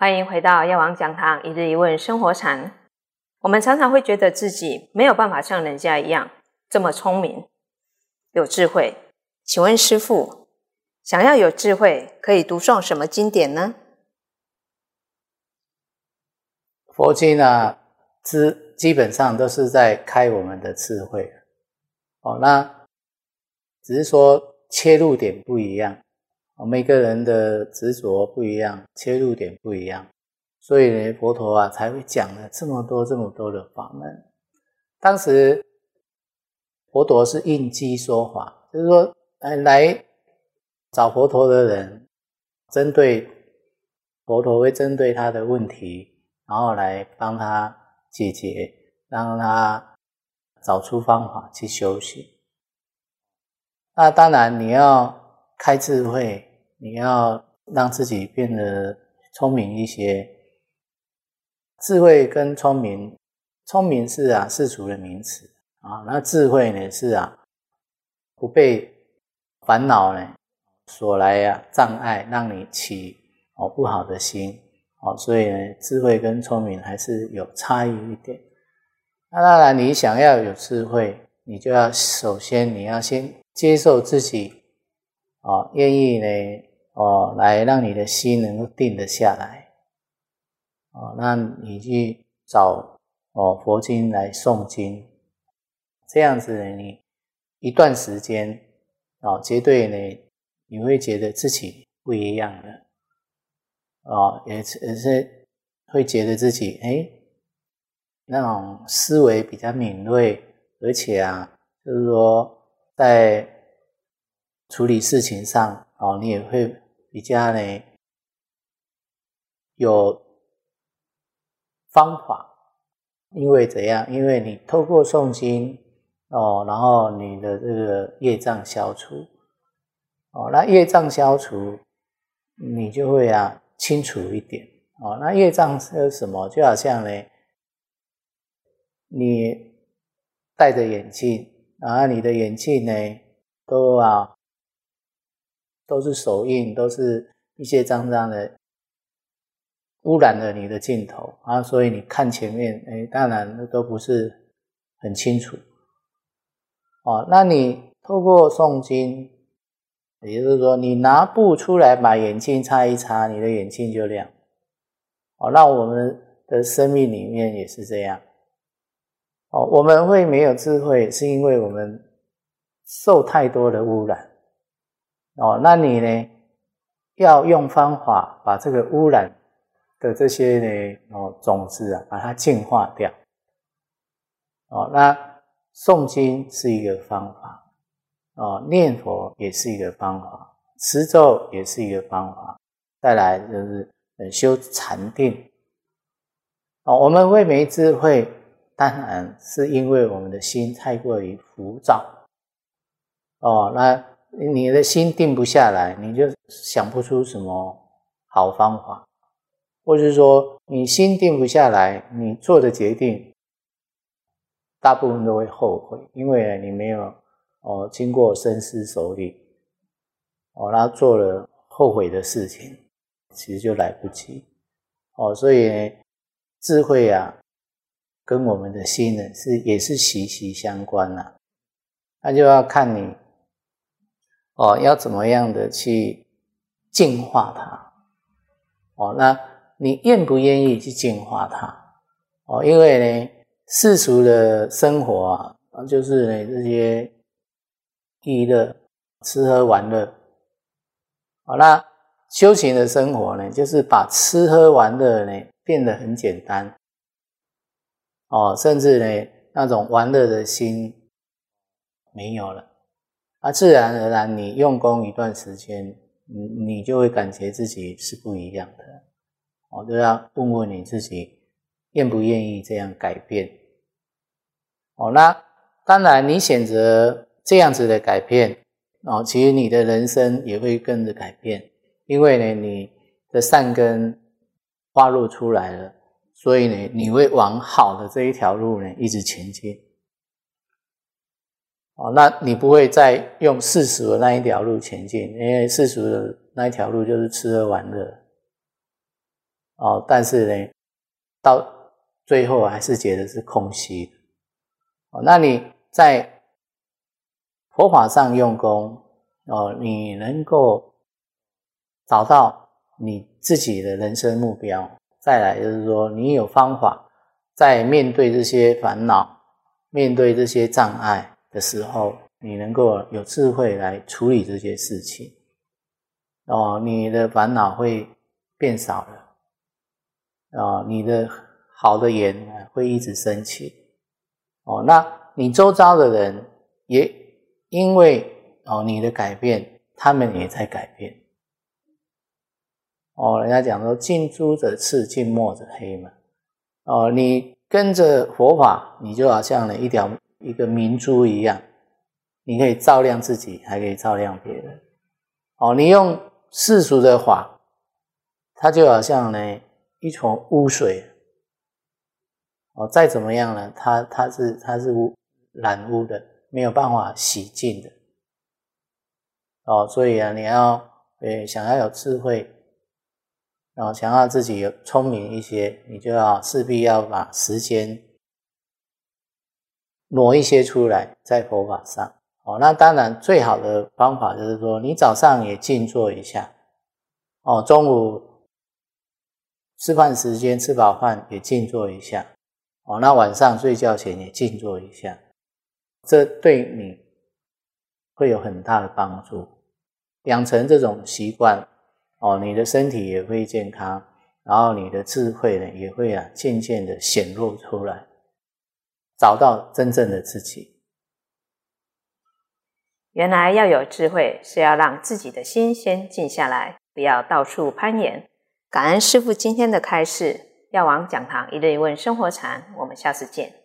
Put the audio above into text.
欢迎回到药王讲堂一日一问生活禅。我们常常会觉得自己没有办法像人家一样这么聪明、有智慧。请问师父，想要有智慧，可以读诵什么经典呢？佛经呢，基基本上都是在开我们的智慧。哦，那只是说切入点不一样。每个人的执着不一样，切入点不一样，所以呢，佛陀啊才会讲了这么多、这么多的法门。当时佛陀是应机说法，就是说，哎，来找佛陀的人，针对佛陀会针对他的问题，然后来帮他解决，让他找出方法去修行。那当然，你要开智慧。你要让自己变得聪明一些，智慧跟聪明，聪明是啊世俗的名词啊，那智慧呢是啊不被烦恼呢所来呀障碍，让你起哦不好的心哦，所以呢智慧跟聪明还是有差异一点。那当然，你想要有智慧，你就要首先你要先接受自己啊，愿意呢。哦，来让你的心能够定得下来，哦，那你去找哦佛经来诵经，这样子呢，你一段时间哦，绝对呢，你会觉得自己不一样的，哦，也是也是会觉得自己哎，那种思维比较敏锐，而且啊，就是说在处理事情上哦，你也会。比较呢有方法，因为怎样？因为你透过诵经哦，然后你的这个业障消除哦，那业障消除，你就会啊清楚一点哦。那业障是什么？就好像呢，你戴着眼镜，然后你的眼镜呢都啊。都是手印，都是一些脏脏的，污染了你的镜头啊，所以你看前面，哎，当然都不是很清楚。哦，那你透过诵经，也就是说，你拿布出来把眼镜擦一擦，你的眼镜就亮。哦，那我们的生命里面也是这样。哦，我们会没有智慧，是因为我们受太多的污染。哦，那你呢？要用方法把这个污染的这些呢，哦，种子啊，把它净化掉。哦，那诵经是一个方法，哦，念佛也是一个方法，持咒也是一个方法。再来就是修禅定。哦，我们会没智慧，当然是因为我们的心太过于浮躁。哦，那。你的心定不下来，你就想不出什么好方法，或者是说你心定不下来，你做的决定大部分都会后悔，因为你没有哦经过深思熟虑，哦，然后做了后悔的事情，其实就来不及哦。所以智慧啊，跟我们的心呢是也是息息相关呐，那就要看你。哦，要怎么样的去净化它？哦，那你愿不愿意去净化它？哦，因为呢，世俗的生活啊，就是呢这些娱乐、吃喝玩乐。好，那修行的生活呢，就是把吃喝玩乐呢变得很简单。哦，甚至呢那种玩乐的心没有了。啊，自然而然，你用功一段时间，你你就会感觉自己是不一样的。哦，就要问问你自己，愿不愿意这样改变？哦，那当然，你选择这样子的改变，哦，其实你的人生也会跟着改变，因为呢，你的善根花露出来了，所以呢，你会往好的这一条路呢一直前进。哦，那你不会再用世俗的那一条路前进，因为世俗的那一条路就是吃喝玩乐。哦，但是呢，到最后还是觉得是空虚。哦，那你在佛法上用功哦，你能够找到你自己的人生目标，再来就是说，你有方法在面对这些烦恼、面对这些障碍的时候，你能够有智慧来处理这些事情。哦，你的烦恼会变少了。啊，你的好的缘会一直升起，哦，那你周遭的人也因为哦你的改变，他们也在改变。哦，人家讲说近朱者赤，近墨者黑嘛。哦，你跟着佛法，你就好像呢一条一个明珠一样，你可以照亮自己，还可以照亮别人。哦，你用世俗的法，它就好像呢。一桶污水，哦，再怎么样呢？它它是它是污染污的，没有办法洗净的，哦，所以啊，你要呃想要有智慧，哦，想要自己有聪明一些，你就要势必要把时间挪一些出来在佛法上，哦，那当然最好的方法就是说，你早上也静坐一下，哦，中午。吃饭时间吃饱饭也静坐一下，哦，那晚上睡觉前也静坐一下，这对你会有很大的帮助。养成这种习惯，哦，你的身体也会健康，然后你的智慧呢也会啊渐渐的显露出来，找到真正的自己。原来要有智慧，是要让自己的心先静下来，不要到处攀岩。感恩师父今天的开示，药王讲堂一对一问生活禅，我们下次见。